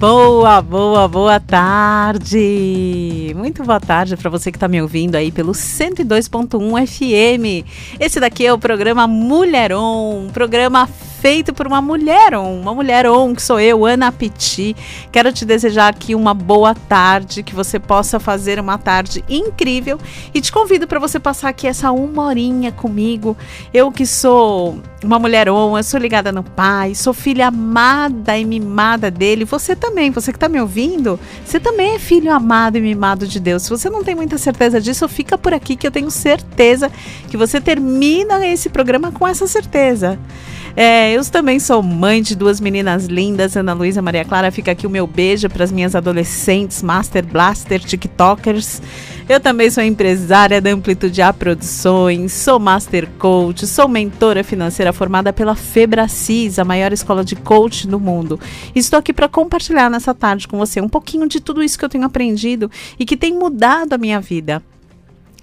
Boa, boa, boa tarde! Muito boa tarde para você que está me ouvindo aí pelo 102.1 FM. Esse daqui é o programa Mulheron, um programa feito por uma mulher on, uma mulher on, que sou eu, Ana Piti. Quero te desejar aqui uma boa tarde, que você possa fazer uma tarde incrível e te convido para você passar aqui essa uma horinha comigo. Eu que sou uma mulher on, eu sou ligada no pai, sou filha amada e mimada dele. Você também, você que está me ouvindo, você também é filho amado e mimado de Deus. Se você não tem muita certeza disso, fica por aqui que eu tenho certeza que você termina esse programa com essa certeza. É, eu também sou mãe de duas meninas lindas, Ana Luísa Maria Clara. Fica aqui o meu beijo para as minhas adolescentes, Master Blaster, TikTokers. Eu também sou empresária da Amplitude A Produções, sou Master Coach, sou mentora financeira formada pela Febracis, a maior escola de coach do mundo. Estou aqui para compartilhar nessa tarde com você um pouquinho de tudo isso que eu tenho aprendido e que tem mudado a minha vida.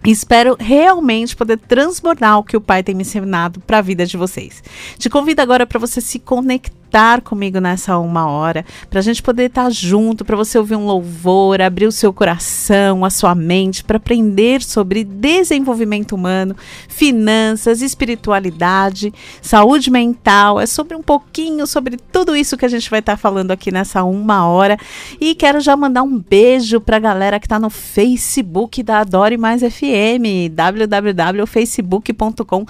Espero realmente poder transbordar o que o Pai tem me ensinado para a vida de vocês. Te convido agora para você se conectar estar comigo nessa uma hora, para a gente poder estar junto, para você ouvir um louvor, abrir o seu coração, a sua mente, para aprender sobre desenvolvimento humano, finanças, espiritualidade, saúde mental. É sobre um pouquinho sobre tudo isso que a gente vai estar falando aqui nessa uma hora. E quero já mandar um beijo para a galera que está no Facebook da Adore Mais FM, www.facebook.com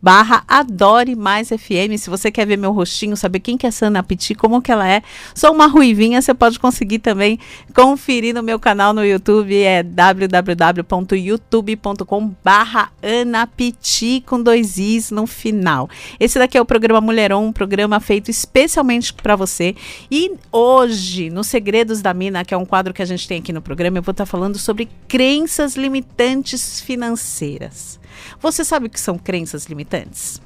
barra Adore Mais FM. Se você quer ver meu rostinho, saber quem que é Sana Piti, como que ela é, sou uma ruivinha, você pode conseguir também conferir no meu canal no YouTube, é www.youtube.com barra Anapiti com dois Is no final. Esse daqui é o programa Mulheron, um programa feito especialmente para você. E hoje, no Segredos da Mina, que é um quadro que a gente tem aqui no programa, eu vou estar falando sobre crenças limitantes financeiras. Você sabe o que são crenças limitantes?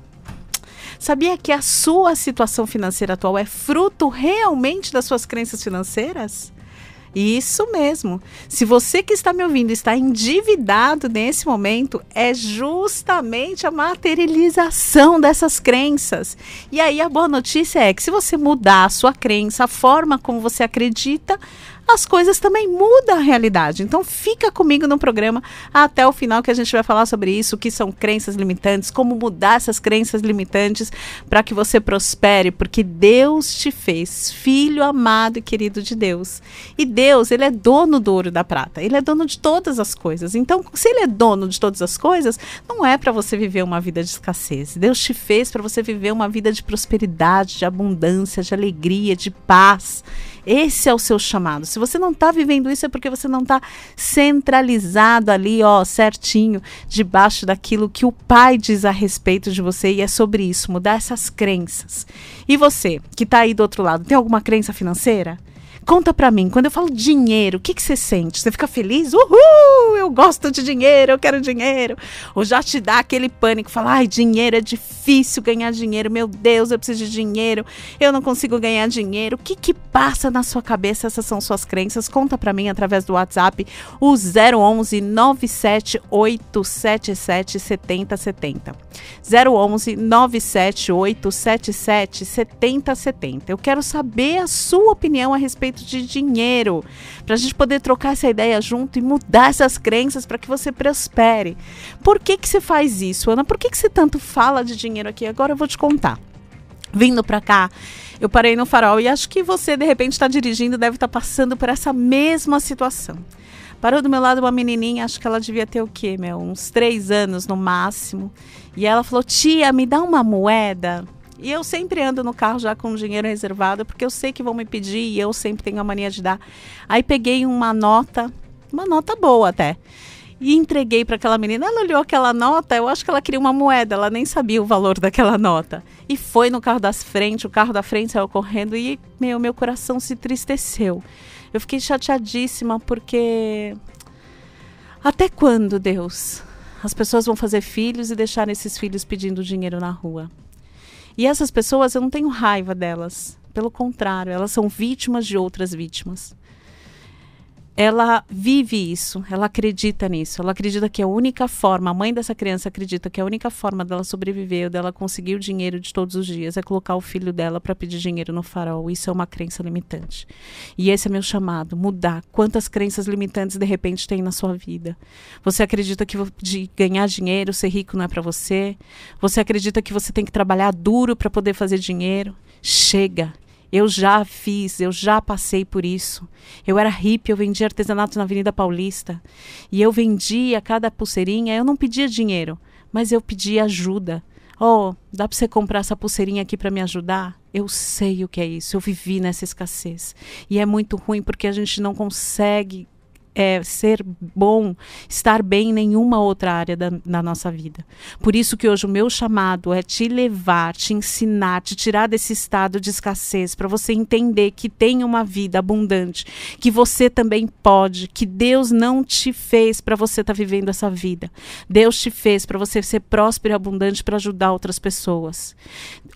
Sabia que a sua situação financeira atual é fruto realmente das suas crenças financeiras? Isso mesmo. Se você que está me ouvindo está endividado nesse momento, é justamente a materialização dessas crenças. E aí a boa notícia é que se você mudar a sua crença, a forma como você acredita, as coisas também mudam a realidade. Então fica comigo no programa até o final que a gente vai falar sobre isso, o que são crenças limitantes, como mudar essas crenças limitantes para que você prospere, porque Deus te fez filho amado e querido de Deus. E Deus, ele é dono do ouro e da prata. Ele é dono de todas as coisas. Então, se ele é dono de todas as coisas, não é para você viver uma vida de escassez. Deus te fez para você viver uma vida de prosperidade, de abundância, de alegria, de paz. Esse é o seu chamado. Se você não está vivendo isso, é porque você não está centralizado ali, ó, certinho, debaixo daquilo que o Pai diz a respeito de você. E é sobre isso, mudar essas crenças. E você, que está aí do outro lado, tem alguma crença financeira? Conta pra mim, quando eu falo dinheiro, o que, que você sente? Você fica feliz? Uhul, eu gosto de dinheiro, eu quero dinheiro. Ou já te dá aquele pânico, fala, ai, dinheiro é difícil ganhar dinheiro, meu Deus, eu preciso de dinheiro, eu não consigo ganhar dinheiro. O que que passa na sua cabeça? Essas são suas crenças? Conta pra mim através do WhatsApp, o 011 97877 7070. 011 97877 7070. Eu quero saber a sua opinião a respeito de dinheiro, para a gente poder trocar essa ideia junto e mudar essas crenças para que você prospere. Por que, que você faz isso, Ana? Por que, que você tanto fala de dinheiro aqui? Agora eu vou te contar. Vindo para cá, eu parei no farol e acho que você, de repente, está dirigindo, deve estar tá passando por essa mesma situação. Parou do meu lado uma menininha, acho que ela devia ter o quê, meu? Uns três anos no máximo. E ela falou: Tia, me dá uma moeda. E eu sempre ando no carro já com dinheiro reservado, porque eu sei que vão me pedir e eu sempre tenho a mania de dar. Aí peguei uma nota, uma nota boa até. e entreguei para aquela menina. Ela olhou aquela nota, eu acho que ela queria uma moeda, ela nem sabia o valor daquela nota. E foi no carro da frente, o carro da frente saiu correndo e meu, meu coração se tristeceu. Eu fiquei chateadíssima porque até quando, Deus? As pessoas vão fazer filhos e deixar esses filhos pedindo dinheiro na rua. E essas pessoas, eu não tenho raiva delas. Pelo contrário, elas são vítimas de outras vítimas ela vive isso, ela acredita nisso, ela acredita que a única forma, a mãe dessa criança acredita que a única forma dela sobreviver, dela conseguir o dinheiro de todos os dias é colocar o filho dela para pedir dinheiro no farol. Isso é uma crença limitante. E esse é meu chamado, mudar. Quantas crenças limitantes de repente tem na sua vida? Você acredita que de ganhar dinheiro, ser rico não é para você? Você acredita que você tem que trabalhar duro para poder fazer dinheiro? Chega. Eu já fiz, eu já passei por isso. Eu era hippie, eu vendia artesanato na Avenida Paulista. E eu vendia cada pulseirinha, eu não pedia dinheiro, mas eu pedia ajuda. Oh, dá para você comprar essa pulseirinha aqui para me ajudar? Eu sei o que é isso, eu vivi nessa escassez. E é muito ruim porque a gente não consegue é, ser bom, estar bem em nenhuma outra área da, da, nossa vida. Por isso que hoje o meu chamado é te levar, te ensinar, te tirar desse estado de escassez, para você entender que tem uma vida abundante, que você também pode, que Deus não te fez para você estar tá vivendo essa vida. Deus te fez para você ser próspero e abundante para ajudar outras pessoas.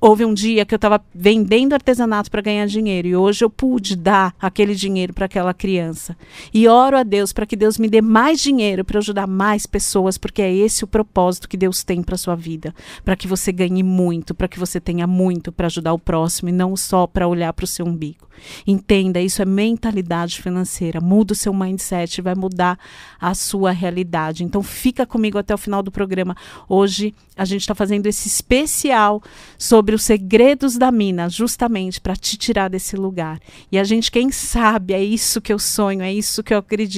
Houve um dia que eu estava vendendo artesanato para ganhar dinheiro e hoje eu pude dar aquele dinheiro para aquela criança. E oro a Deus para que Deus me dê mais dinheiro para ajudar mais pessoas, porque é esse o propósito que Deus tem para sua vida, para que você ganhe muito, para que você tenha muito para ajudar o próximo e não só para olhar para o seu umbigo. Entenda, isso é mentalidade financeira. Muda o seu mindset, vai mudar a sua realidade. Então fica comigo até o final do programa. Hoje a gente está fazendo esse especial sobre os segredos da mina, justamente para te tirar desse lugar. E a gente, quem sabe, é isso que eu sonho, é isso que eu acredito.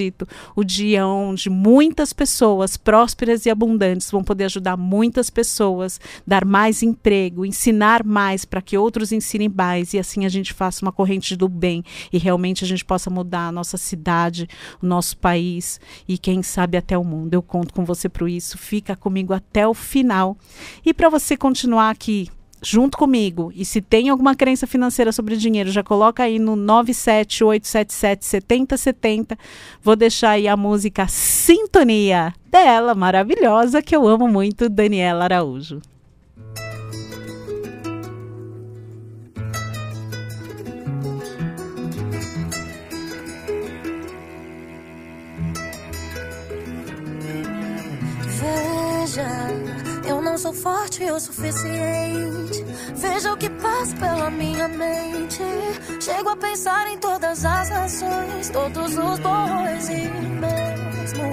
O dia onde muitas pessoas prósperas e abundantes vão poder ajudar muitas pessoas, dar mais emprego, ensinar mais para que outros ensinem mais e assim a gente faça uma corrente do bem e realmente a gente possa mudar a nossa cidade, o nosso país e quem sabe até o mundo. Eu conto com você para isso. Fica comigo até o final. E para você continuar aqui junto comigo. E se tem alguma crença financeira sobre dinheiro, já coloca aí no 978777070. Vou deixar aí a música Sintonia dela, maravilhosa, que eu amo muito, Daniela Araújo. Eu sou forte o suficiente. Veja o que passa pela minha mente. Chego a pensar em todas as ações, todos os bois e mesmo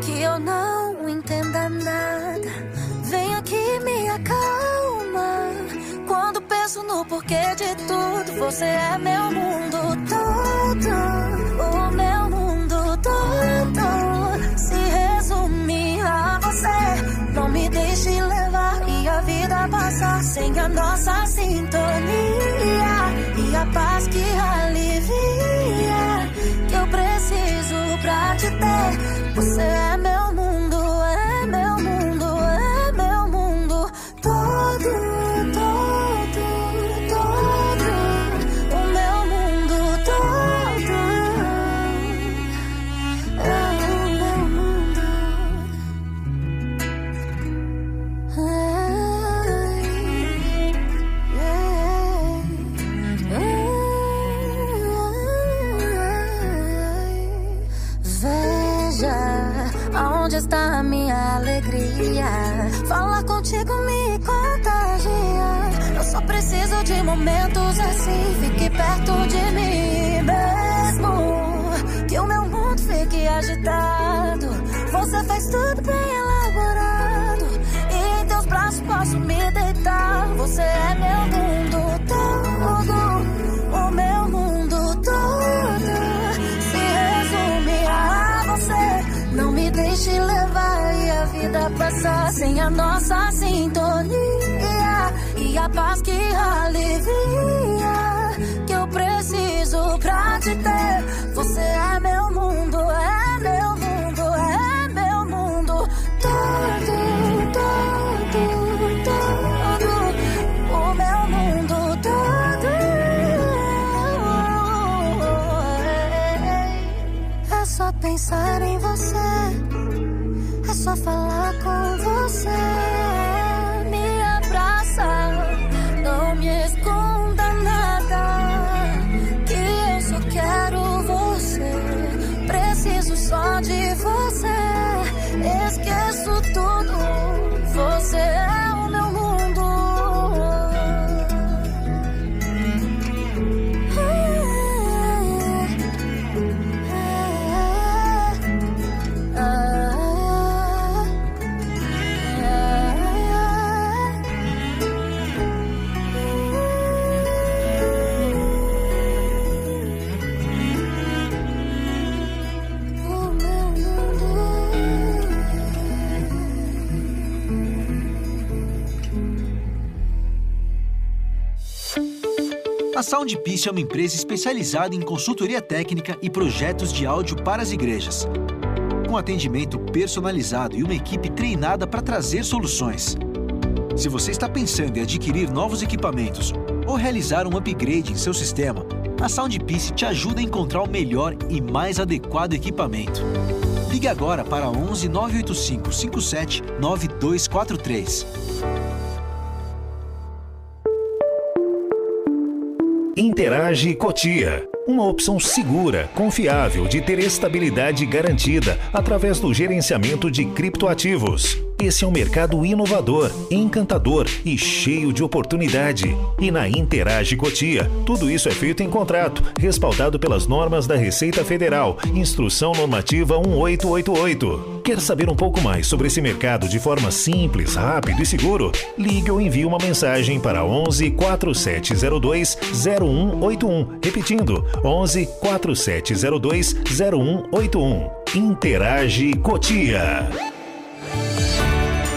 que eu não entenda nada. Vem aqui, me acalma. Quando penso no porquê de tudo, você é meu mundo todo. O meu mundo todo se resume a você. Sem a nossa sintonia sem a nossa sintonia e a paz que alivia que eu preciso pra te ter. Você é meu mundo, é meu mundo, é meu mundo todo, todo, todo, o meu mundo todo. É só pensar em você só falar com você. A Soundpiece é uma empresa especializada em consultoria técnica e projetos de áudio para as igrejas. Com atendimento personalizado e uma equipe treinada para trazer soluções. Se você está pensando em adquirir novos equipamentos ou realizar um upgrade em seu sistema, a Soundpiece te ajuda a encontrar o melhor e mais adequado equipamento. Ligue agora para 11 985 57 9243. Interage Cotia. Uma opção segura, confiável de ter estabilidade garantida através do gerenciamento de criptoativos. Esse é um mercado inovador, encantador e cheio de oportunidade. E na Interage Cotia, tudo isso é feito em contrato, respaldado pelas normas da Receita Federal, Instrução Normativa 1888. Quer saber um pouco mais sobre esse mercado de forma simples, rápido e seguro? Ligue ou envie uma mensagem para 11 4702 0181. Repetindo, 11 4702 0181. Interage Cotia.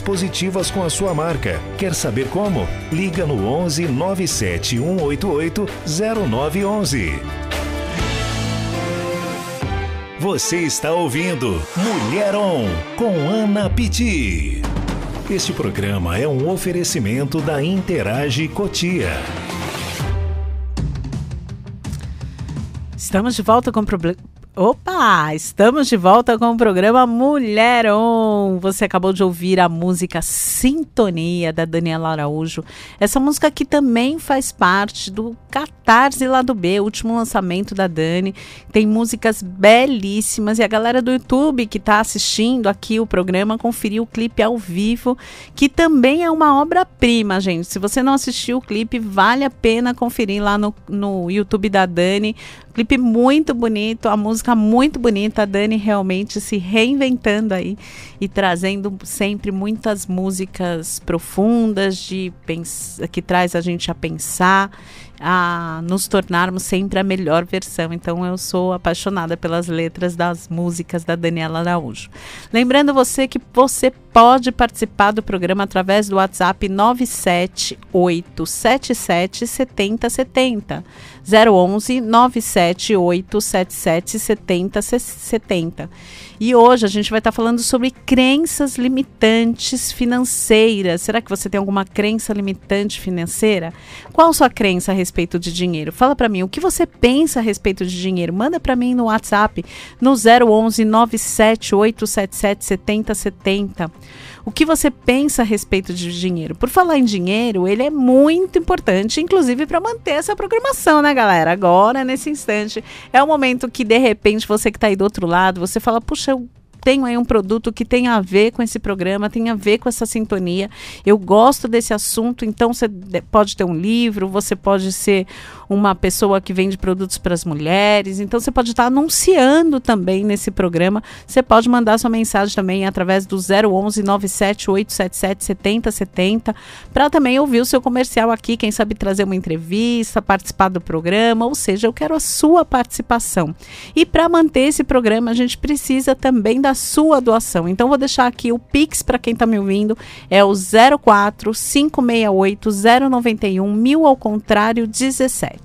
positivas com a sua marca. Quer saber como? Liga no 11 97 188 0911. Você está ouvindo Mulher On com Ana Pitti. Este programa é um oferecimento da Interage Cotia. Estamos de volta com o. Opa! Estamos de volta com o programa Mulher On. Você acabou de ouvir a música Sintonia da Daniela Araújo. Essa música aqui também faz parte do Catarse Lado B, último lançamento da Dani. Tem músicas belíssimas e a galera do YouTube que está assistindo aqui o programa conferiu o clipe ao vivo, que também é uma obra-prima, gente. Se você não assistiu o clipe, vale a pena conferir lá no, no YouTube da Dani. Clipe muito bonito, a música muito bonita, a Dani realmente se reinventando aí e trazendo sempre muitas músicas profundas de que traz a gente a pensar, a nos tornarmos sempre a melhor versão. Então eu sou apaixonada pelas letras das músicas da Daniela Araújo. Lembrando você que você pode participar do programa através do WhatsApp 97877 7070. 011 97877 7070. E hoje a gente vai estar falando sobre crenças limitantes financeiras. Será que você tem alguma crença limitante financeira? Qual sua crença a respeito de dinheiro? Fala para mim, o que você pensa a respeito de dinheiro? Manda para mim no WhatsApp no 011 97877 7070. O que você pensa a respeito de dinheiro? Por falar em dinheiro, ele é muito importante, inclusive para manter essa programação, né, galera? Agora, nesse instante, é o momento que, de repente, você que está aí do outro lado, você fala, puxa, eu tenho aí um produto que tem a ver com esse programa, tem a ver com essa sintonia. Eu gosto desse assunto, então você de- pode ter um livro, você pode ser uma pessoa que vende produtos para as mulheres. Então você pode estar anunciando também nesse programa. Você pode mandar sua mensagem também através do 011 97877 7070 para também ouvir o seu comercial aqui, quem sabe trazer uma entrevista, participar do programa, ou seja, eu quero a sua participação. E para manter esse programa, a gente precisa também da sua doação. Então vou deixar aqui o Pix para quem está me ouvindo, é o 04 568 091 mil ao contrário 17.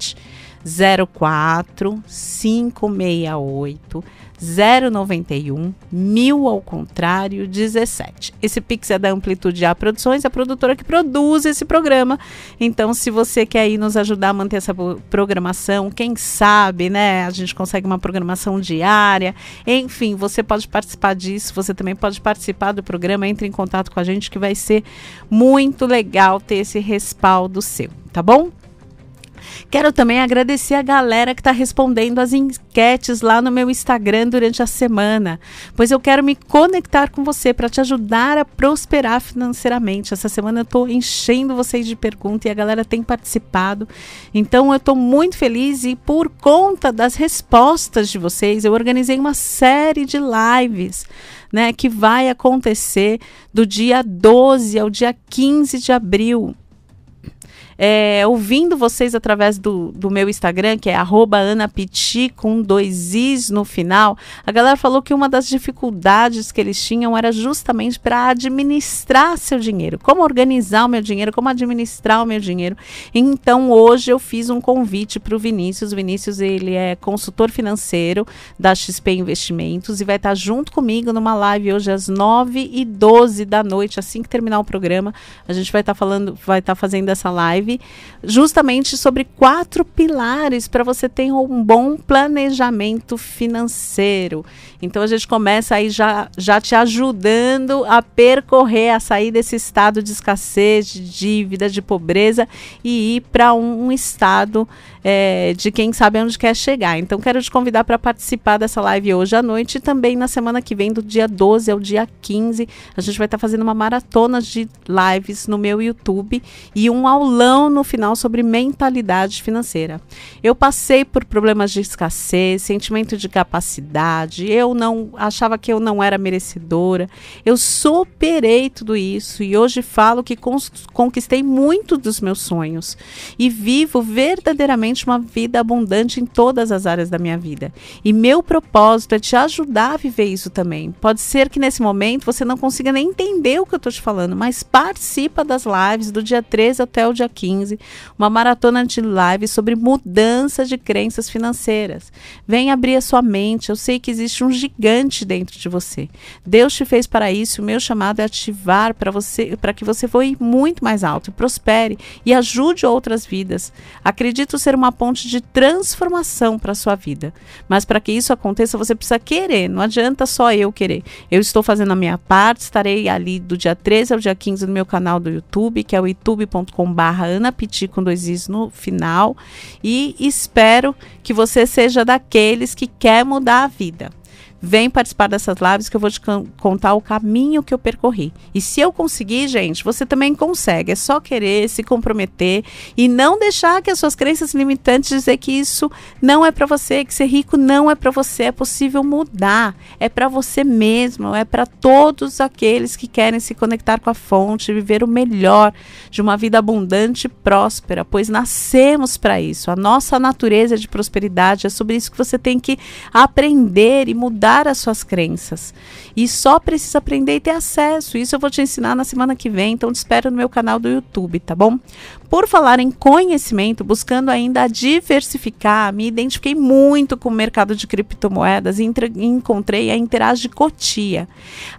04 568 091 1000 ao contrário 17. Esse Pix é da Amplitude A Produções, a produtora que produz esse programa. Então, se você quer aí nos ajudar a manter essa programação, quem sabe, né, a gente consegue uma programação diária. Enfim, você pode participar disso, você também pode participar do programa, entre em contato com a gente que vai ser muito legal ter esse respaldo seu, tá bom? Quero também agradecer a galera que está respondendo as enquetes lá no meu Instagram durante a semana, pois eu quero me conectar com você para te ajudar a prosperar financeiramente. Essa semana eu estou enchendo vocês de perguntas e a galera tem participado. Então eu estou muito feliz e por conta das respostas de vocês, eu organizei uma série de lives. Né, que vai acontecer do dia 12 ao dia 15 de abril é, ouvindo vocês através do, do meu Instagram, que é anapiti com dois is no final, a galera falou que uma das dificuldades que eles tinham era justamente para administrar seu dinheiro, como organizar o meu dinheiro, como administrar o meu dinheiro. Então hoje eu fiz um convite para o Vinícius. O Vinícius ele é consultor financeiro da XP Investimentos e vai estar junto comigo numa live hoje às 9 e 12 da noite, assim que terminar o programa. A gente vai estar falando, vai estar fazendo essa live justamente sobre quatro pilares para você ter um bom planejamento financeiro. Então a gente começa aí já, já te ajudando a percorrer, a sair desse estado de escassez, de dívida, de pobreza e ir para um, um, estado é, de quem sabe onde quer chegar. Então quero te convidar para participar dessa live hoje à noite e também na semana que vem, do dia 12 ao dia 15. A gente vai estar tá fazendo uma maratona de lives no meu YouTube e um aulão no final sobre mentalidade financeira. Eu passei por problemas de escassez, sentimento de capacidade, eu não achava que eu não era merecedora. Eu superei tudo isso e hoje falo que conquistei muito dos meus sonhos e vivo verdadeiramente uma vida abundante em todas as áreas da minha vida. E meu propósito é te ajudar a viver isso também. Pode ser que nesse momento você não consiga nem entender o que eu estou te falando, mas participa das lives do dia 13 até o dia 15 15, uma maratona de lives sobre mudança de crenças financeiras. Vem abrir a sua mente. Eu sei que existe um gigante dentro de você. Deus te fez para isso. O meu chamado é ativar para você, para que você voe muito mais alto, prospere e ajude outras vidas. Acredito ser uma ponte de transformação para sua vida. Mas para que isso aconteça, você precisa querer. Não adianta só eu querer. Eu estou fazendo a minha parte, estarei ali do dia 13 ao dia 15 no meu canal do YouTube, que é o youtube.com/barra Ana Piti com dois is no final. E espero que você seja daqueles que quer mudar a vida. Vem participar dessas lives que eu vou te contar o caminho que eu percorri. E se eu conseguir, gente, você também consegue. É só querer se comprometer e não deixar que as suas crenças limitantes dizer que isso não é para você, que ser rico não é para você. É possível mudar. É para você mesmo, é para todos aqueles que querem se conectar com a fonte, viver o melhor de uma vida abundante e próspera, pois nascemos para isso. A nossa natureza de prosperidade é sobre isso que você tem que aprender e mudar mudar as suas crenças. E só precisa aprender e ter acesso. Isso eu vou te ensinar na semana que vem, então te espero no meu canal do YouTube, tá bom? Por falar em conhecimento, buscando ainda diversificar, me identifiquei muito com o mercado de criptomoedas e encontrei a Interage Cotia.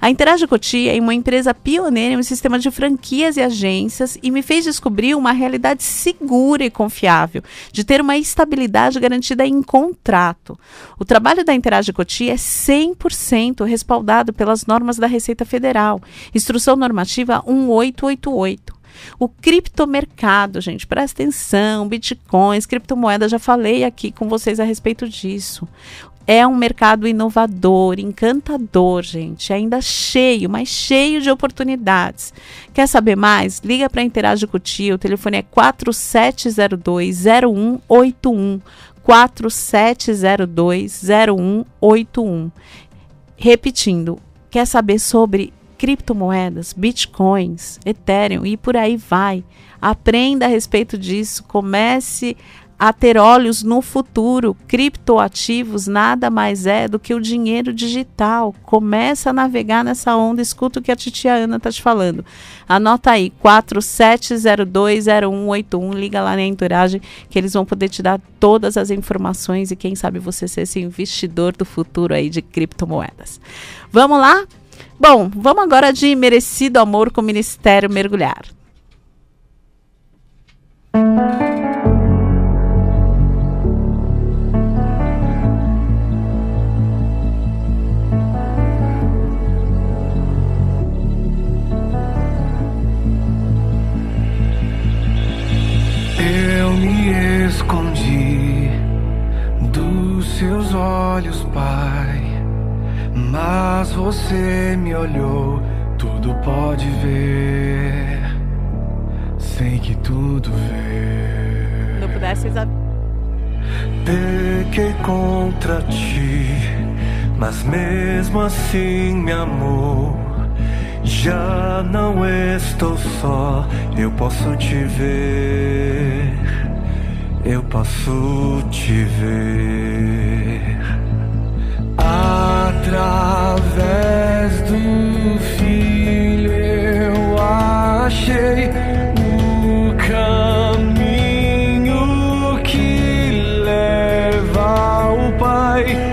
A Interage Cotia é uma empresa pioneira em um sistema de franquias e agências e me fez descobrir uma realidade segura e confiável, de ter uma estabilidade garantida em contrato. O trabalho da Interage Cotia é 100% respaldado pelas normas da Receita Federal, Instrução Normativa 1888. O criptomercado, gente, presta atenção, bitcoins, criptomoedas, já falei aqui com vocês a respeito disso. É um mercado inovador, encantador, gente. Ainda cheio, mas cheio de oportunidades. Quer saber mais? Liga para Interage com o Tio. O telefone é 4702-0181. 4702-0181. Repetindo, quer saber sobre criptomoedas, bitcoins, Ethereum e por aí vai? Aprenda a respeito disso, comece a ter olhos no futuro. Criptoativos nada mais é do que o dinheiro digital. Começa a navegar nessa onda, escuta o que a titia Ana está te falando. Anota aí, 47020181, liga lá na Entourage que eles vão poder te dar todas as informações e quem sabe você ser esse investidor do futuro aí de criptomoedas. Vamos lá? Bom, vamos agora de merecido amor com o Ministério Mergulhar. escondi dos seus olhos, Pai. Mas você me olhou, tudo pode ver. Sei que tudo vê. Não pudesse Pequei contra ti, mas mesmo assim me amou. Já não estou só, eu posso te ver eu posso te ver através do filho. Eu achei o caminho que leva ao Pai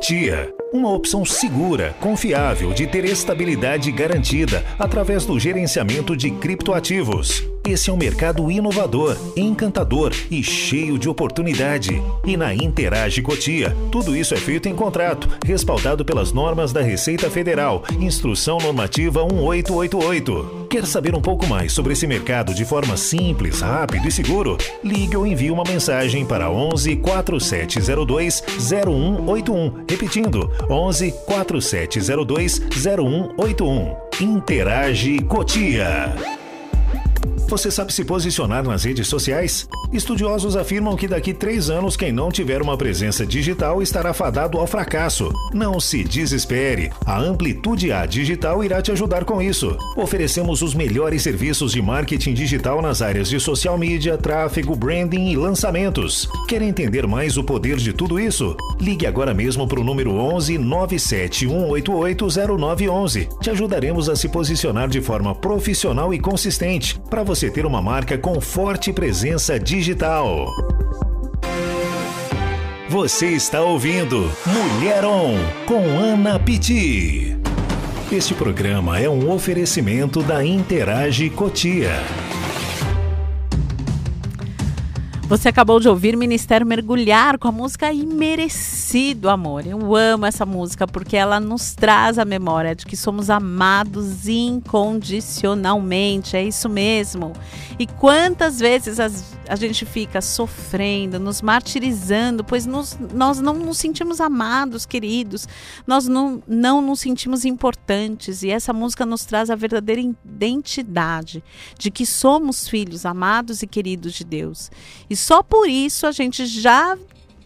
Cotia. Uma opção segura, confiável de ter estabilidade garantida através do gerenciamento de criptoativos. Esse é um mercado inovador, encantador e cheio de oportunidade. E na Interage Cotia, tudo isso é feito em contrato, respaldado pelas normas da Receita Federal, Instrução Normativa 1888. Quer saber um pouco mais sobre esse mercado de forma simples, rápido e seguro? Ligue ou envie uma mensagem para 11 4702 0181. Repetindo, 11 4702 0181. Interage Cotia. Você sabe se posicionar nas redes sociais? Estudiosos afirmam que daqui três anos, quem não tiver uma presença digital estará fadado ao fracasso. Não se desespere. A Amplitude A Digital irá te ajudar com isso. Oferecemos os melhores serviços de marketing digital nas áreas de social media, tráfego, branding e lançamentos. Quer entender mais o poder de tudo isso? Ligue agora mesmo para o número 11 97188 0911. Te ajudaremos a se posicionar de forma profissional e consistente para você ter uma marca com forte presença digital. Você está ouvindo Mulher On com Ana Pitti. Este programa é um oferecimento da Interage Cotia. Você acabou de ouvir Ministério Mergulhar com a música Imerecido Amor. Eu amo essa música porque ela nos traz a memória de que somos amados incondicionalmente. É isso mesmo. E quantas vezes as, a gente fica sofrendo, nos martirizando, pois nos, nós não nos sentimos amados, queridos, nós não, não nos sentimos importantes. E essa música nos traz a verdadeira identidade de que somos filhos amados e queridos de Deus. E só por isso a gente já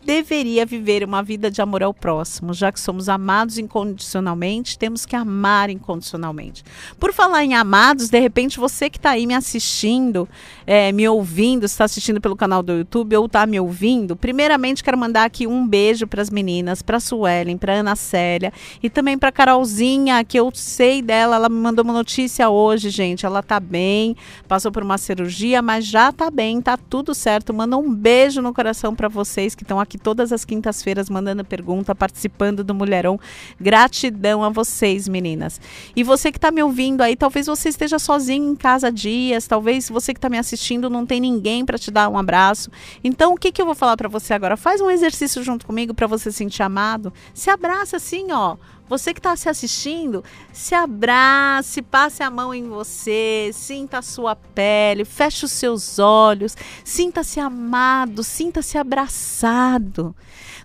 deveria viver uma vida de amor ao próximo, já que somos amados incondicionalmente, temos que amar incondicionalmente. Por falar em amados, de repente você que está aí me assistindo, é, me ouvindo, está assistindo pelo canal do YouTube ou está me ouvindo, primeiramente quero mandar aqui um beijo para as meninas, para a Suelen, para Ana Célia e também para Carolzinha, que eu sei dela, ela me mandou uma notícia hoje, gente, ela tá bem, passou por uma cirurgia, mas já tá bem, tá tudo certo. Manda um beijo no coração para vocês que estão aqui todas as quintas-feiras mandando pergunta, participando do Mulherão. Gratidão a vocês, meninas. E você que está me ouvindo aí, talvez você esteja sozinho em casa dias, talvez você que está me assistindo não tem ninguém para te dar um abraço. Então, o que, que eu vou falar para você agora? Faz um exercício junto comigo para você se sentir amado. Se abraça assim, ó. Você que está se assistindo, se abrace, passe a mão em você, sinta a sua pele, feche os seus olhos, sinta-se amado, sinta-se abraçado.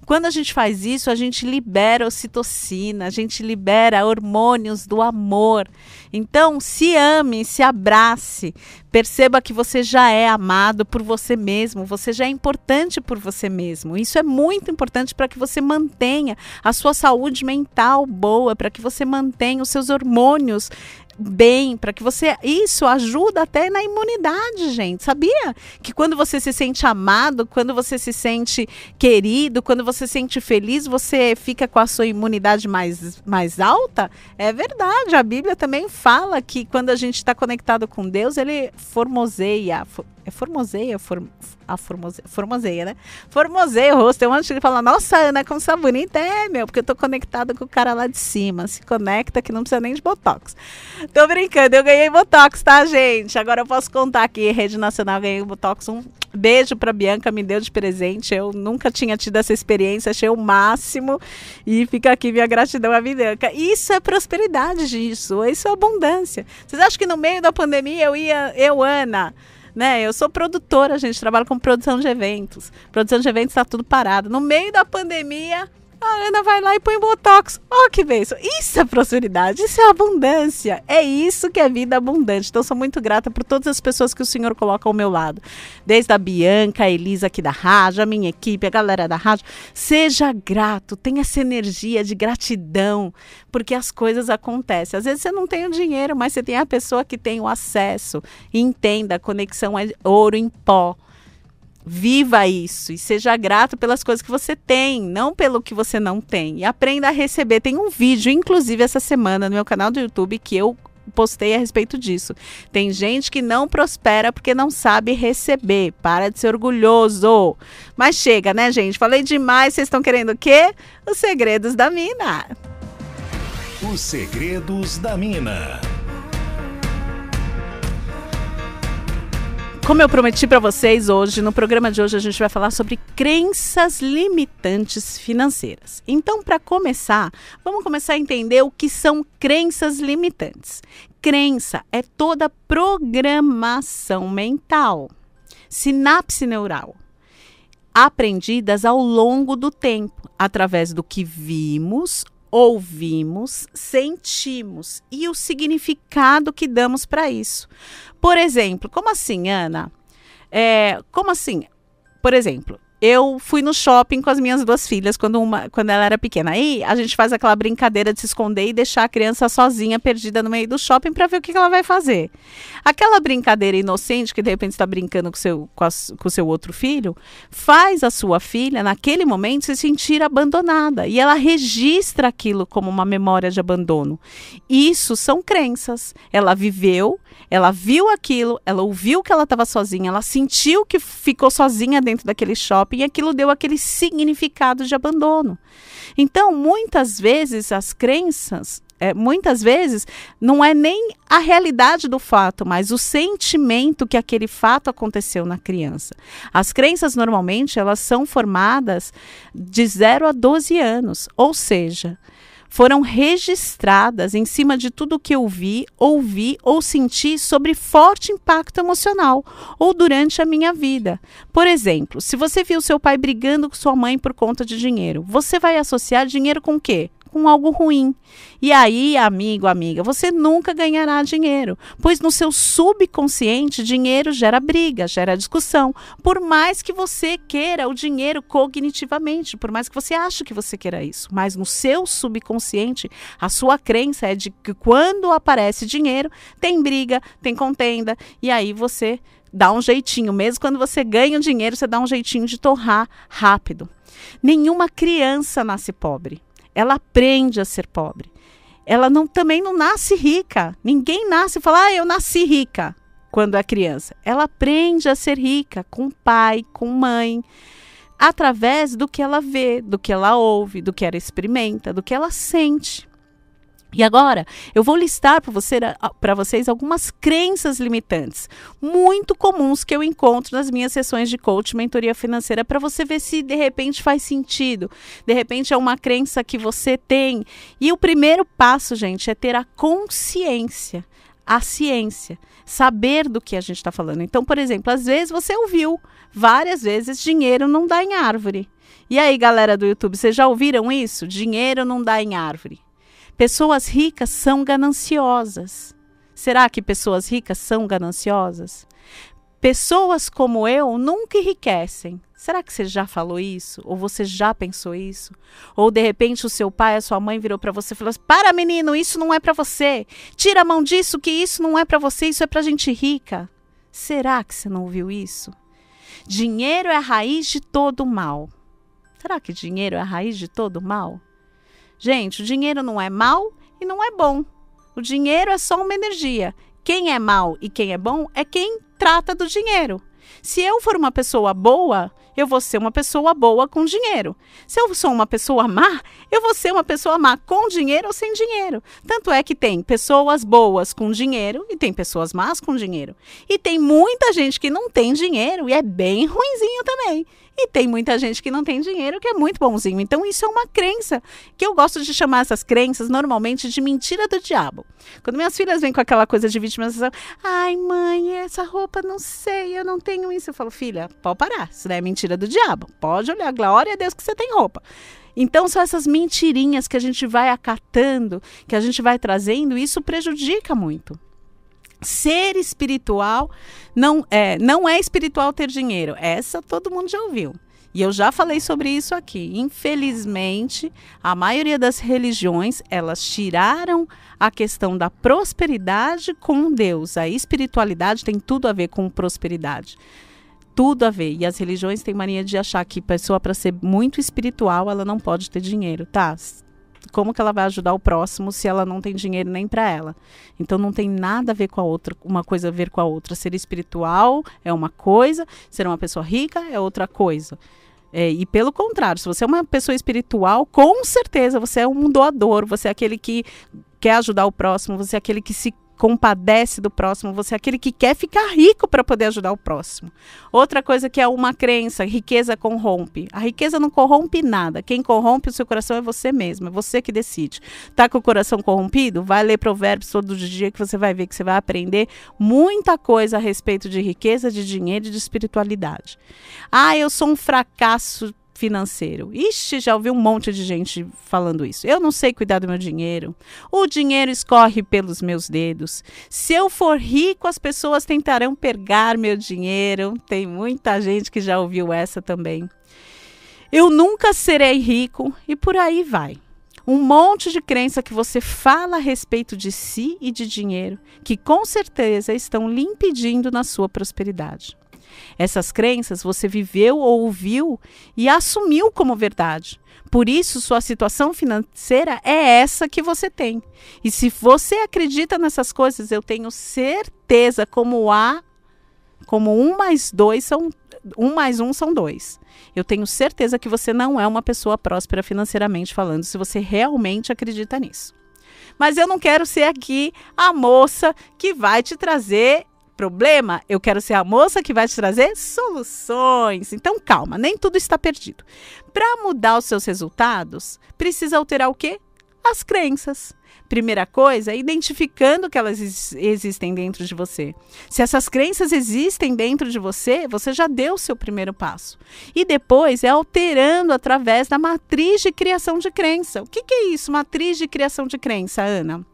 Quando a gente faz isso, a gente libera ocitocina, a gente libera hormônios do amor. Então, se ame, se abrace, perceba que você já é amado por você mesmo, você já é importante por você mesmo. Isso é muito importante para que você mantenha a sua saúde mental boa, para que você mantenha os seus hormônios bem, para que você. Isso ajuda até na imunidade, gente. Sabia? Que quando você se sente amado, quando você se sente querido, quando você se sente feliz, você fica com a sua imunidade mais, mais alta? É verdade. A Bíblia também fala que quando a gente está conectado com Deus, ele formoseia. É formoseia, for, a formoseia, formoseia, né? Formoseia o rosto. Tem um monte de fala, nossa, Ana, como você é bonita. É, meu, porque eu tô conectada com o cara lá de cima. Se conecta que não precisa nem de Botox. Tô brincando, eu ganhei Botox, tá, gente? Agora eu posso contar aqui, Rede Nacional, ganhei Botox. Um beijo pra Bianca, me deu de presente. Eu nunca tinha tido essa experiência, achei o máximo. E fica aqui minha gratidão à Bianca. Isso é prosperidade disso, isso é abundância. Vocês acham que no meio da pandemia eu ia, eu, Ana né? Eu sou produtora, gente trabalha com produção de eventos. Produção de eventos está tudo parado. No meio da pandemia, a Ana vai lá e põe botox. Oh, que beijo. Isso é prosperidade, isso é abundância. É isso que é vida abundante. Então, sou muito grata por todas as pessoas que o Senhor coloca ao meu lado. Desde a Bianca, a Elisa aqui da rádio, a minha equipe, a galera da rádio. Seja grato, tenha essa energia de gratidão, porque as coisas acontecem. Às vezes você não tem o dinheiro, mas você tem a pessoa que tem o acesso. Entenda, a conexão é ouro em pó. Viva isso e seja grato pelas coisas que você tem, não pelo que você não tem. E aprenda a receber. Tem um vídeo, inclusive, essa semana no meu canal do YouTube que eu postei a respeito disso. Tem gente que não prospera porque não sabe receber. Para de ser orgulhoso. Mas chega, né, gente? Falei demais. Vocês estão querendo o quê? Os segredos da mina. Os segredos da mina. Como eu prometi para vocês hoje, no programa de hoje a gente vai falar sobre crenças limitantes financeiras. Então, para começar, vamos começar a entender o que são crenças limitantes. Crença é toda programação mental, sinapse neural, aprendidas ao longo do tempo, através do que vimos ouvimos, sentimos e o significado que damos para isso. Por exemplo, como assim, Ana? É, como assim? Por exemplo, eu fui no shopping com as minhas duas filhas quando, uma, quando ela era pequena. Aí a gente faz aquela brincadeira de se esconder e deixar a criança sozinha, perdida no meio do shopping, para ver o que, ela vai fazer. Aquela brincadeira inocente que de repente está brincando com seu, com, com seu outro filho, faz a sua filha, naquele momento, se sentir abandonada. E ela registra aquilo como uma memória de abandono. Isso são crenças. Ela viveu, ela viu aquilo, ela ouviu que ela estava sozinha, ela sentiu que ficou sozinha dentro daquele shopping e aquilo deu aquele significado de abandono. Então, muitas vezes as crenças é, muitas vezes não é nem a realidade do fato, mas o sentimento que aquele fato aconteceu na criança. As crenças normalmente elas são formadas de 0 a 12 anos, ou seja, foram registradas em cima de tudo que eu vi, ouvi ou senti sobre forte impacto emocional ou durante a minha vida. Por exemplo, se você viu seu pai brigando com sua mãe por conta de dinheiro, você vai associar dinheiro com o quê? Com algo ruim. E aí, amigo, amiga, você nunca ganhará dinheiro, pois no seu subconsciente dinheiro gera briga, gera discussão. Por mais que você queira o dinheiro cognitivamente, por mais que você ache que você queira isso, mas no seu subconsciente, a sua crença é de que quando aparece dinheiro, tem briga, tem contenda, e aí você dá um jeitinho, mesmo quando você ganha o dinheiro, você dá um jeitinho de torrar rápido. Nenhuma criança nasce pobre ela aprende a ser pobre. Ela não, também não nasce rica. Ninguém nasce e fala, ah, eu nasci rica quando é criança. Ela aprende a ser rica com pai, com mãe, através do que ela vê, do que ela ouve, do que ela experimenta, do que ela sente. E agora, eu vou listar para você, vocês algumas crenças limitantes, muito comuns que eu encontro nas minhas sessões de coach mentoria financeira, para você ver se de repente faz sentido. De repente é uma crença que você tem. E o primeiro passo, gente, é ter a consciência, a ciência, saber do que a gente está falando. Então, por exemplo, às vezes você ouviu várias vezes dinheiro não dá em árvore. E aí, galera do YouTube, vocês já ouviram isso? Dinheiro não dá em árvore. Pessoas ricas são gananciosas. Será que pessoas ricas são gananciosas? Pessoas como eu nunca enriquecem. Será que você já falou isso? Ou você já pensou isso? Ou de repente o seu pai, a sua mãe virou para você e falou: assim, "Para, menino, isso não é para você. Tira a mão disso que isso não é para você, isso é para gente rica". Será que você não ouviu isso? Dinheiro é a raiz de todo mal. Será que dinheiro é a raiz de todo mal? Gente, o dinheiro não é mal e não é bom. O dinheiro é só uma energia. Quem é mal e quem é bom é quem trata do dinheiro. Se eu for uma pessoa boa, eu vou ser uma pessoa boa com dinheiro. Se eu sou uma pessoa má, eu vou ser uma pessoa má com dinheiro ou sem dinheiro. Tanto é que tem pessoas boas com dinheiro e tem pessoas más com dinheiro. E tem muita gente que não tem dinheiro e é bem ruinzinho também. E tem muita gente que não tem dinheiro que é muito bonzinho. Então, isso é uma crença que eu gosto de chamar essas crenças normalmente de mentira do diabo. Quando minhas filhas vêm com aquela coisa de vitimização, ai, mãe, essa roupa não sei, eu não tenho isso. Eu falo, filha, pode parar. Isso não é mentira do diabo. Pode olhar, glória a Deus que você tem roupa. Então, são essas mentirinhas que a gente vai acatando, que a gente vai trazendo, e isso prejudica muito. Ser espiritual não é, não é espiritual ter dinheiro. Essa todo mundo já ouviu. E eu já falei sobre isso aqui. Infelizmente, a maioria das religiões, elas tiraram a questão da prosperidade com Deus. A espiritualidade tem tudo a ver com prosperidade. Tudo a ver. E as religiões têm mania de achar que pessoa para ser muito espiritual, ela não pode ter dinheiro, tá? Como que ela vai ajudar o próximo se ela não tem dinheiro nem para ela? Então não tem nada a ver com a outra, uma coisa a ver com a outra. Ser espiritual é uma coisa, ser uma pessoa rica é outra coisa. É, e pelo contrário, se você é uma pessoa espiritual, com certeza você é um doador, você é aquele que quer ajudar o próximo, você é aquele que se compadece do próximo, você é aquele que quer ficar rico para poder ajudar o próximo. Outra coisa que é uma crença, riqueza corrompe. A riqueza não corrompe nada. Quem corrompe o seu coração é você mesmo, é você que decide. Tá com o coração corrompido? Vai ler provérbios todo dia que você vai ver que você vai aprender muita coisa a respeito de riqueza, de dinheiro e de espiritualidade. Ah, eu sou um fracasso financeiro. Ixi, já ouvi um monte de gente falando isso. Eu não sei cuidar do meu dinheiro. O dinheiro escorre pelos meus dedos. Se eu for rico, as pessoas tentarão pegar meu dinheiro. Tem muita gente que já ouviu essa também. Eu nunca serei rico e por aí vai. Um monte de crença que você fala a respeito de si e de dinheiro, que com certeza estão lhe impedindo na sua prosperidade. Essas crenças você viveu ou ouviu e assumiu como verdade. Por isso, sua situação financeira é essa que você tem. E se você acredita nessas coisas, eu tenho certeza, como há, como um mais dois são um mais um são dois. Eu tenho certeza que você não é uma pessoa próspera financeiramente falando, se você realmente acredita nisso. Mas eu não quero ser aqui a moça que vai te trazer problema, eu quero ser a moça que vai te trazer soluções. Então, calma, nem tudo está perdido. Para mudar os seus resultados, precisa alterar o quê? As crenças. Primeira coisa, identificando que elas existem dentro de você. Se essas crenças existem dentro de você, você já deu o seu primeiro passo. E depois é alterando através da matriz de criação de crença. O que, que é isso, matriz de criação de crença, Ana?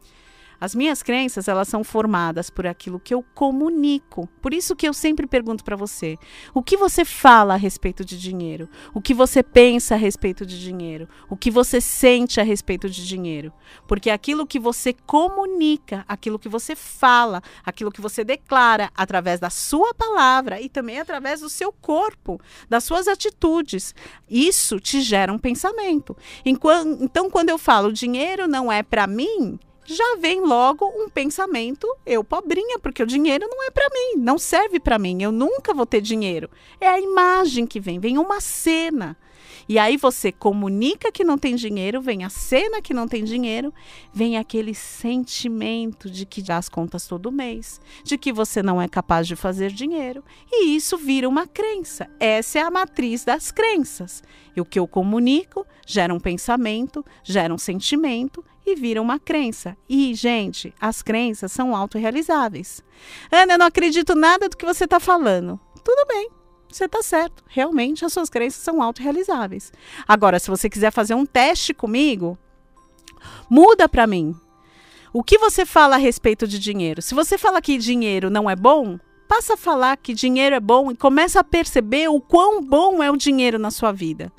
As minhas crenças, elas são formadas por aquilo que eu comunico. Por isso que eu sempre pergunto para você: o que você fala a respeito de dinheiro? O que você pensa a respeito de dinheiro? O que você sente a respeito de dinheiro? Porque aquilo que você comunica, aquilo que você fala, aquilo que você declara através da sua palavra e também através do seu corpo, das suas atitudes, isso te gera um pensamento. Então, quando eu falo dinheiro não é para mim, já vem logo um pensamento, eu pobrinha, porque o dinheiro não é para mim, não serve para mim, eu nunca vou ter dinheiro. É a imagem que vem, vem uma cena. E aí você comunica que não tem dinheiro, vem a cena que não tem dinheiro, vem aquele sentimento de que dá as contas todo mês, de que você não é capaz de fazer dinheiro, e isso vira uma crença. Essa é a matriz das crenças. E o que eu comunico gera um pensamento, gera um sentimento e vira uma crença. E, gente, as crenças são autorrealizáveis. Ana, eu não acredito nada do que você está falando. Tudo bem, você está certo. Realmente as suas crenças são autorrealizáveis. Agora, se você quiser fazer um teste comigo, muda para mim. O que você fala a respeito de dinheiro? Se você fala que dinheiro não é bom, passa a falar que dinheiro é bom e começa a perceber o quão bom é o dinheiro na sua vida.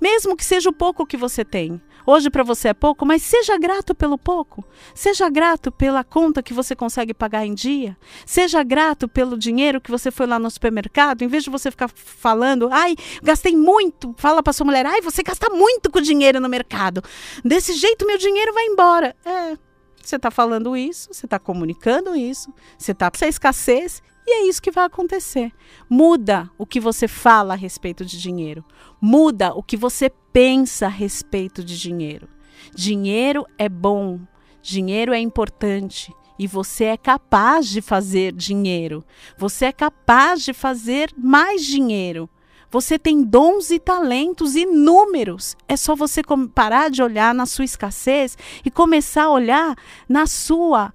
Mesmo que seja o pouco que você tem. Hoje para você é pouco, mas seja grato pelo pouco. Seja grato pela conta que você consegue pagar em dia. Seja grato pelo dinheiro que você foi lá no supermercado. Em vez de você ficar falando, ai, gastei muito. Fala para sua mulher, ai, você gasta muito com dinheiro no mercado. Desse jeito meu dinheiro vai embora. É, você está falando isso, você está comunicando isso, você está com essa escassez e é isso que vai acontecer. Muda o que você fala a respeito de dinheiro. Muda o que você pensa a respeito de dinheiro. Dinheiro é bom, dinheiro é importante e você é capaz de fazer dinheiro. Você é capaz de fazer mais dinheiro. Você tem dons e talentos inúmeros. É só você parar de olhar na sua escassez e começar a olhar na sua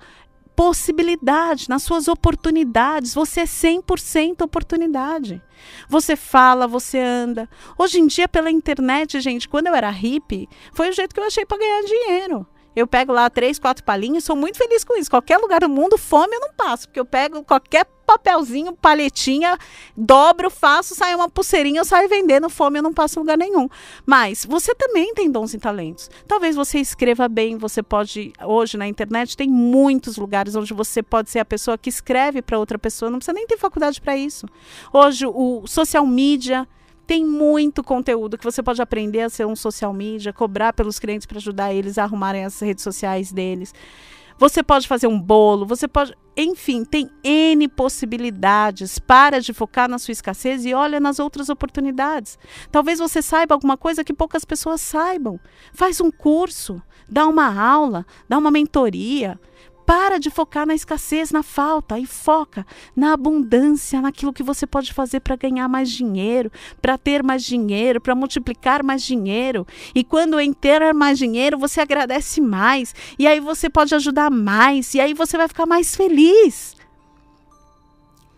possibilidade, nas suas oportunidades. Você é 100% oportunidade. Você fala, você anda. Hoje em dia, pela internet, gente, quando eu era hippie, foi o jeito que eu achei para ganhar dinheiro. Eu pego lá três, quatro palhinhas, sou muito feliz com isso. Qualquer lugar do mundo, fome eu não passo, porque eu pego qualquer papelzinho, palhetinha, dobro, faço, sai uma pulseirinha, eu saio vendendo, fome eu não passo em lugar nenhum. Mas você também tem dons e talentos. Talvez você escreva bem, você pode, hoje na internet tem muitos lugares onde você pode ser a pessoa que escreve para outra pessoa, não precisa nem ter faculdade para isso. Hoje o social media Tem muito conteúdo que você pode aprender a ser um social media, cobrar pelos clientes para ajudar eles a arrumarem as redes sociais deles. Você pode fazer um bolo, você pode. Enfim, tem N possibilidades. Para de focar na sua escassez e olha nas outras oportunidades. Talvez você saiba alguma coisa que poucas pessoas saibam. Faz um curso, dá uma aula, dá uma mentoria. Para de focar na escassez, na falta e foca na abundância, naquilo que você pode fazer para ganhar mais dinheiro, para ter mais dinheiro, para multiplicar mais dinheiro. E quando em ter mais dinheiro, você agradece mais, e aí você pode ajudar mais, e aí você vai ficar mais feliz.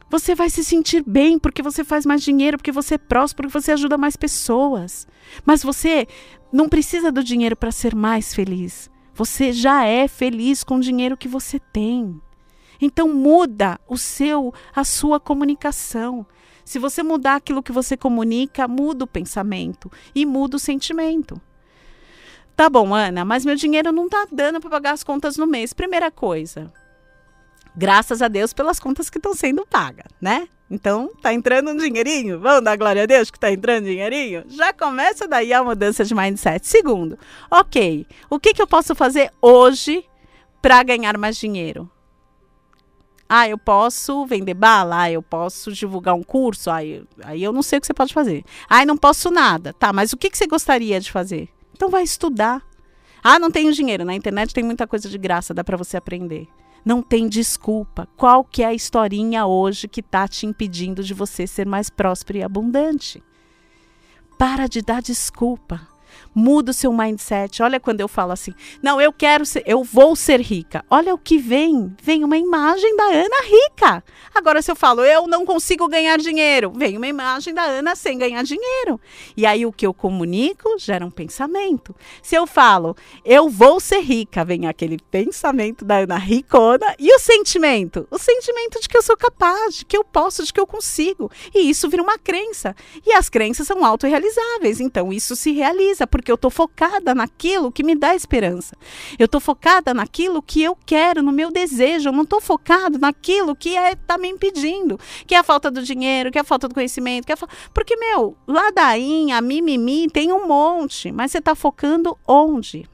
Você vai se sentir bem porque você faz mais dinheiro, porque você é próspero, porque você ajuda mais pessoas. Mas você não precisa do dinheiro para ser mais feliz. Você já é feliz com o dinheiro que você tem. Então muda o seu, a sua comunicação. Se você mudar aquilo que você comunica, muda o pensamento e muda o sentimento. Tá bom, Ana, mas meu dinheiro não tá dando para pagar as contas no mês. Primeira coisa, graças a Deus pelas contas que estão sendo pagas, né? Então, tá entrando um dinheirinho? Vamos dar glória a Deus que tá entrando dinheirinho? Já começa daí a mudança de mindset. Segundo, ok, o que, que eu posso fazer hoje para ganhar mais dinheiro? Ah, eu posso vender bala, ah, eu posso divulgar um curso, ah, eu, aí eu não sei o que você pode fazer. Ah, não posso nada. Tá, mas o que, que você gostaria de fazer? Então vai estudar. Ah, não tenho dinheiro. Na internet tem muita coisa de graça, dá para você aprender. Não tem desculpa. Qual que é a historinha hoje que está te impedindo de você ser mais próspero e abundante? Para de dar desculpa. Muda o seu mindset. Olha quando eu falo assim: "Não, eu quero ser, eu vou ser rica". Olha o que vem. Vem uma imagem da Ana rica. Agora se eu falo: "Eu não consigo ganhar dinheiro", vem uma imagem da Ana sem ganhar dinheiro. E aí o que eu comunico gera um pensamento. Se eu falo: "Eu vou ser rica", vem aquele pensamento da Ana ricona e o sentimento, o sentimento de que eu sou capaz, de que eu posso, de que eu consigo. E isso vira uma crença. E as crenças são autorrealizáveis, então isso se realiza porque eu estou focada naquilo que me dá esperança. Eu estou focada naquilo que eu quero, no meu desejo. Eu não estou focado naquilo que está é, tá me impedindo, que é a falta do dinheiro, que é a falta do conhecimento, que é fa... porque meu ladainha, mimimi tem um monte, mas você está focando onde?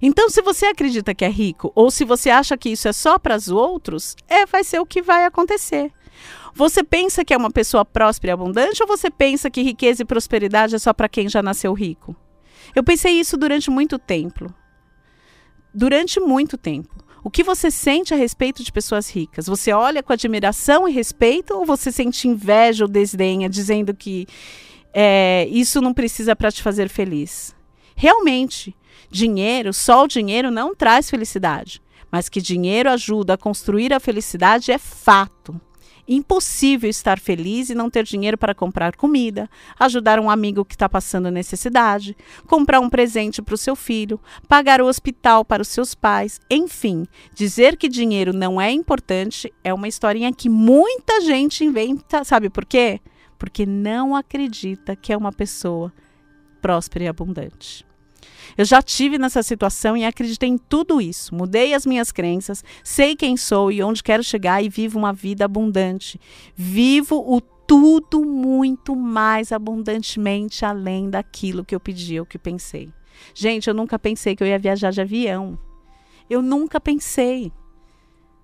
Então, se você acredita que é rico ou se você acha que isso é só para os outros, é vai ser o que vai acontecer. Você pensa que é uma pessoa próspera e abundante ou você pensa que riqueza e prosperidade é só para quem já nasceu rico? Eu pensei isso durante muito tempo. Durante muito tempo. O que você sente a respeito de pessoas ricas? Você olha com admiração e respeito ou você sente inveja ou desdenha, dizendo que é, isso não precisa para te fazer feliz? Realmente, dinheiro, só o dinheiro não traz felicidade, mas que dinheiro ajuda a construir a felicidade é fato. Impossível estar feliz e não ter dinheiro para comprar comida, ajudar um amigo que está passando necessidade, comprar um presente para o seu filho, pagar o hospital para os seus pais, enfim, dizer que dinheiro não é importante é uma historinha que muita gente inventa. Sabe por quê? Porque não acredita que é uma pessoa próspera e abundante. Eu já tive nessa situação e acreditei em tudo isso. Mudei as minhas crenças, sei quem sou e onde quero chegar e vivo uma vida abundante. Vivo o tudo muito mais abundantemente além daquilo que eu pedi ou que pensei. Gente, eu nunca pensei que eu ia viajar de avião. Eu nunca pensei.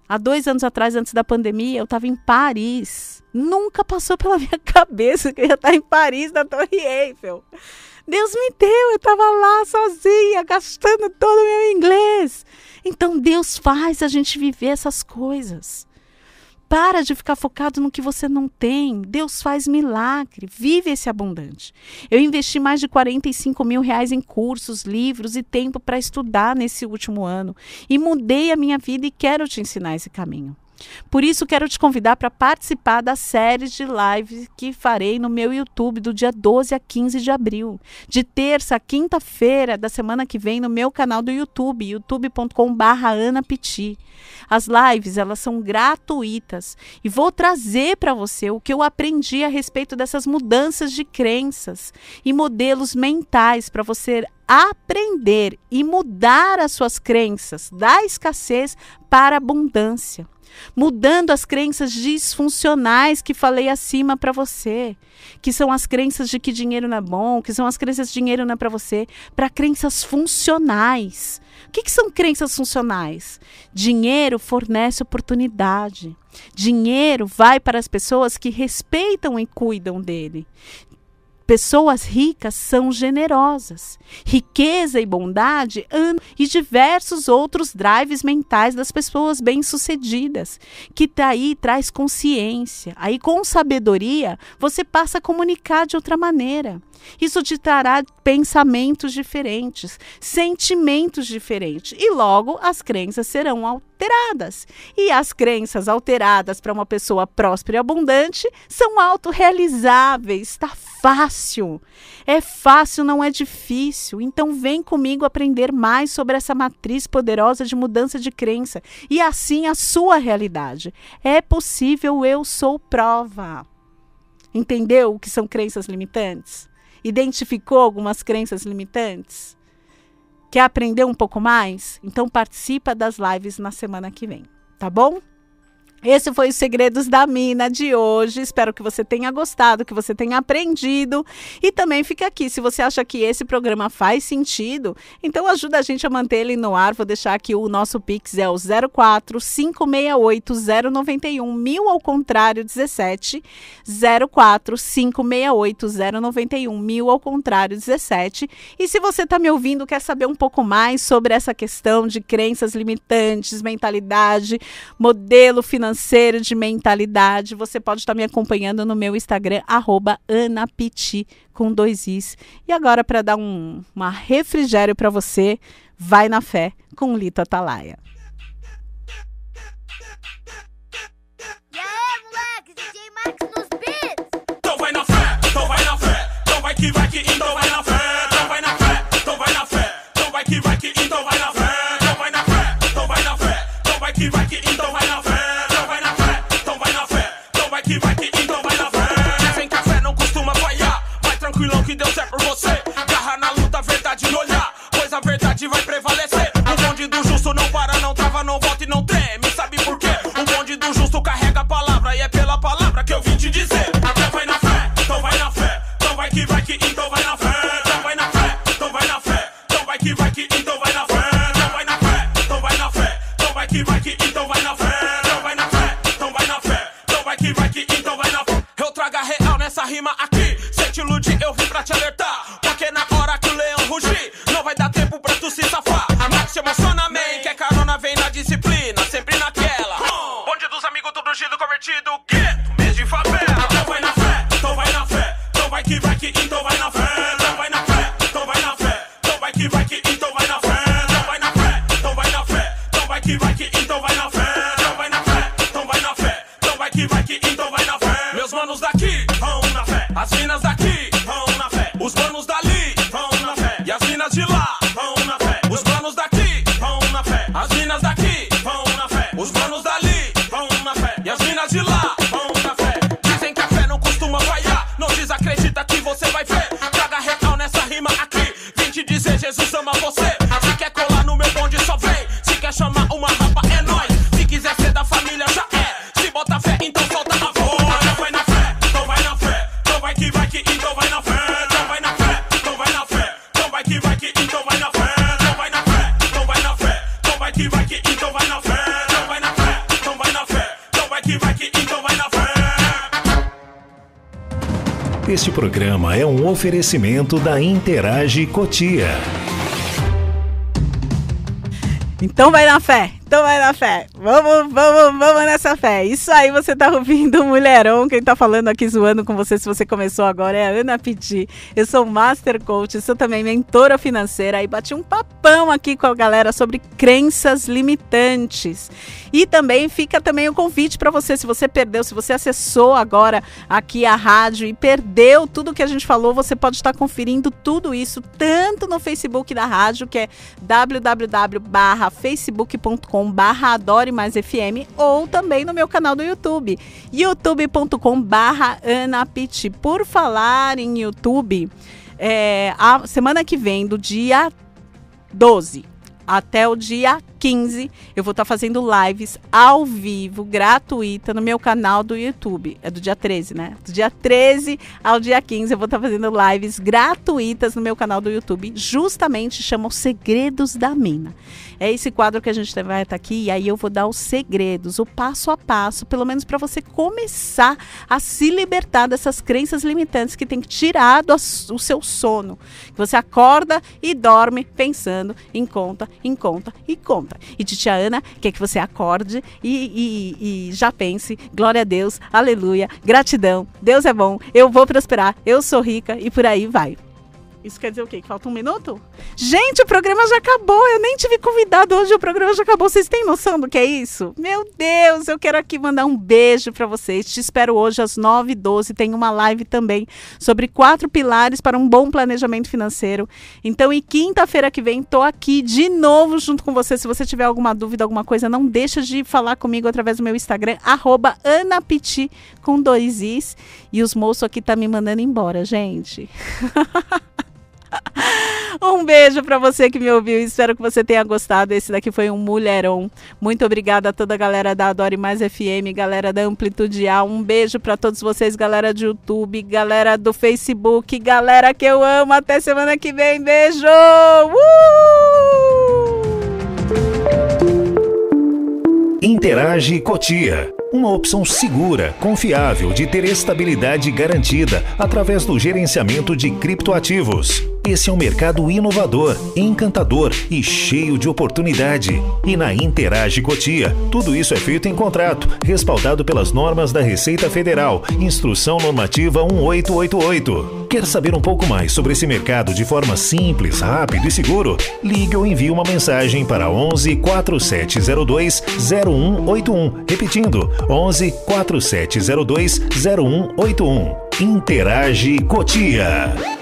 Há dois anos atrás, antes da pandemia, eu estava em Paris. Nunca passou pela minha cabeça que eu ia estar em Paris, na Torre Eiffel. Deus me deu, eu estava lá sozinha, gastando todo o meu inglês. Então Deus faz a gente viver essas coisas. Para de ficar focado no que você não tem. Deus faz milagre. Vive esse abundante. Eu investi mais de 45 mil reais em cursos, livros e tempo para estudar nesse último ano. E mudei a minha vida e quero te ensinar esse caminho. Por isso, quero te convidar para participar da série de lives que farei no meu YouTube do dia 12 a 15 de abril. De terça a quinta-feira da semana que vem no meu canal do YouTube, youtube.com/anapiti. As lives, elas são gratuitas e vou trazer para você o que eu aprendi a respeito dessas mudanças de crenças e modelos mentais para você aprender e mudar as suas crenças da escassez para a abundância. Mudando as crenças disfuncionais que falei acima para você, que são as crenças de que dinheiro não é bom, que são as crenças de dinheiro não é para você, para crenças funcionais. O que, que são crenças funcionais? Dinheiro fornece oportunidade. Dinheiro vai para as pessoas que respeitam e cuidam dele. Pessoas ricas são generosas. Riqueza e bondade e diversos outros drives mentais das pessoas bem-sucedidas, que tá aí traz consciência. Aí com sabedoria, você passa a comunicar de outra maneira. Isso te trará pensamentos diferentes, sentimentos diferentes e logo as crenças serão alteradas. E as crenças alteradas para uma pessoa próspera e abundante são autorrealizáveis, está fácil. É fácil, não é difícil. Então vem comigo aprender mais sobre essa matriz poderosa de mudança de crença e assim a sua realidade. É possível, eu sou prova. Entendeu o que são crenças limitantes? Identificou algumas crenças limitantes? Quer aprender um pouco mais? Então participa das lives na semana que vem, tá bom? Esse foi os Segredos da Mina de hoje. Espero que você tenha gostado, que você tenha aprendido. E também fica aqui, se você acha que esse programa faz sentido, então ajuda a gente a manter ele no ar. Vou deixar aqui o nosso Pix, é o 04 568 091 mil ao contrário 17. 04 568 091 mil ao contrário 17. E se você está me ouvindo, quer saber um pouco mais sobre essa questão de crenças limitantes, mentalidade, modelo financeiro, financeiro, de mentalidade, você pode estar me acompanhando no meu Instagram, anapiti, com dois is. E agora, para dar um uma refrigério para você, vai na fé com Lito Atalaia. Então vai na fé, então vai na fé, então vai que vai que, então vai na fé, que Deus é por você. Garra na luta, verdade no olhar, pois a verdade vai prevalecer. Te alertar. Porque na hora que o leão rugir, não vai dar tempo pra tu se safar. Max se emociona, man, que é carona vem na disciplina, sempre naquela. Bonde dos amigos, tudo gido convertido, gueto, mês de favela. Então vai na fé, então vai na fé, então vai que vai que, então vai Este programa é um oferecimento da Interage Cotia. Então vai na fé, então vai na fé. Vamos, vamos, vamos nessa fé. Isso aí, você tá ouvindo Mulherão. Quem tá falando aqui zoando com você, se você começou agora, é a Ana Piti. Eu sou Master Coach, sou também mentora financeira. E bati um papão aqui com a galera sobre crenças limitantes. E também fica também o convite para você, se você perdeu, se você acessou agora aqui a rádio e perdeu tudo que a gente falou, você pode estar conferindo tudo isso tanto no Facebook da rádio, que é www.facebook.com barra Adore Mais FM, ou também no meu canal do YouTube, youtube.com barra Anapiti. Por falar em YouTube, é, a semana que vem, do dia 12 até o dia 15, eu vou estar fazendo lives ao vivo, gratuita, no meu canal do YouTube. É do dia 13, né? Do dia 13 ao dia 15, eu vou estar fazendo lives gratuitas no meu canal do YouTube. Justamente chama os Segredos da Mina. É esse quadro que a gente vai estar aqui e aí eu vou dar os segredos, o passo a passo, pelo menos para você começar a se libertar dessas crenças limitantes que tem que tirar do, o seu sono. Você acorda e dorme pensando em conta, em conta e conta. E Titia Ana quer que você acorde e, e, e já pense, glória a Deus, aleluia, gratidão, Deus é bom, eu vou prosperar, eu sou rica e por aí vai. Isso quer dizer o quê? Que falta um minuto? Gente, o programa já acabou. Eu nem tive convidado hoje, o programa já acabou. Vocês têm noção do que é isso? Meu Deus, eu quero aqui mandar um beijo para vocês. Te espero hoje às 9h12. Tem uma live também sobre quatro pilares para um bom planejamento financeiro. Então, e quinta-feira que vem, tô aqui de novo junto com você. Se você tiver alguma dúvida, alguma coisa, não deixa de falar comigo através do meu Instagram, arroba anapiti, com dois is. E os moços aqui tá me mandando embora, gente. Um beijo para você que me ouviu. Espero que você tenha gostado. Esse daqui foi um mulherão. Muito obrigada a toda a galera da Adore Mais FM, galera da Amplitude A. Um beijo para todos vocês, galera do YouTube, galera do Facebook, galera que eu amo. Até semana que vem. Beijo! Uh! Interage Cotia. Uma opção segura, confiável de ter estabilidade garantida através do gerenciamento de criptoativos. Esse é um mercado inovador, encantador e cheio de oportunidade. E na Interage Cotia, tudo isso é feito em contrato, respaldado pelas normas da Receita Federal, Instrução Normativa 1888. Quer saber um pouco mais sobre esse mercado de forma simples, rápido e seguro? Ligue ou envie uma mensagem para 11 4702 0181. Repetindo, 11 4702 0181. Interage Cotia.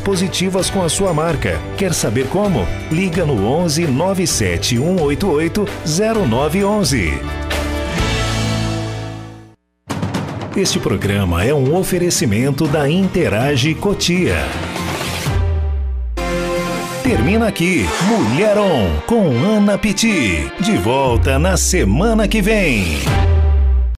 positivas com a sua marca. Quer saber como? Liga no 11 97 188 0911. Este programa é um oferecimento da Interage Cotia. Termina aqui Mulheron com Ana Piti. De volta na semana que vem.